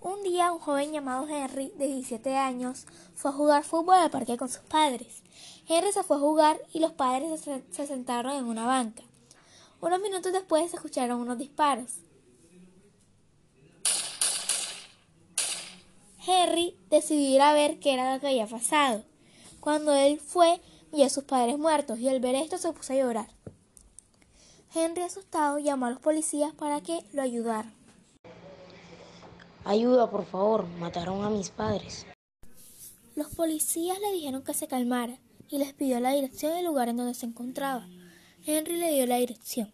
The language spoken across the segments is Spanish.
Un día un joven llamado Henry, de 17 años, fue a jugar fútbol al parque con sus padres. Henry se fue a jugar y los padres se sentaron en una banca. Unos minutos después se escucharon unos disparos. Henry decidió ir a ver qué era lo que había pasado. Cuando él fue, vio a sus padres muertos y al ver esto se puso a llorar. Henry, asustado, llamó a los policías para que lo ayudaran. Ayuda, por favor, mataron a mis padres. Los policías le dijeron que se calmara y les pidió la dirección del lugar en donde se encontraba. Henry le dio la dirección.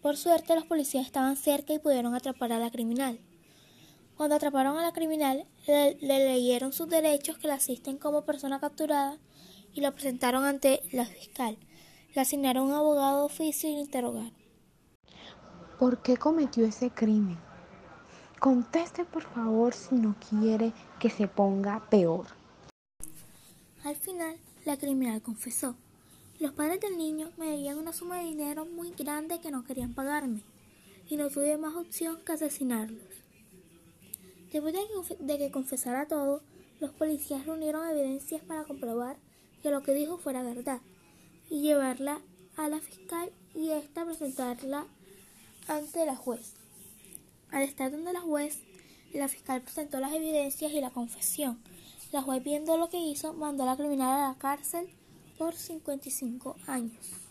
Por suerte los policías estaban cerca y pudieron atrapar a la criminal. Cuando atraparon a la criminal, le, leyeron sus derechos que la asisten como persona capturada y lo presentaron ante la fiscal. Le asignaron un abogado de oficio y lo interrogaron. ¿Por qué cometió ese crimen? Conteste por favor si no quiere que se ponga peor. Al final, la criminal confesó. Los padres del niño me debían una suma de dinero muy grande que no querían pagarme, y no tuve más opción que asesinarlos. Después de que, confesara todo, los policías reunieron evidencias para comprobar que lo que dijo fuera verdad y llevarla a la fiscal y ésta presentarla ante la juez. Al estar donde la juez, la fiscal presentó las evidencias y la confesión. La juez viendo lo que hizo mandó a la criminal a la cárcel por 55 años.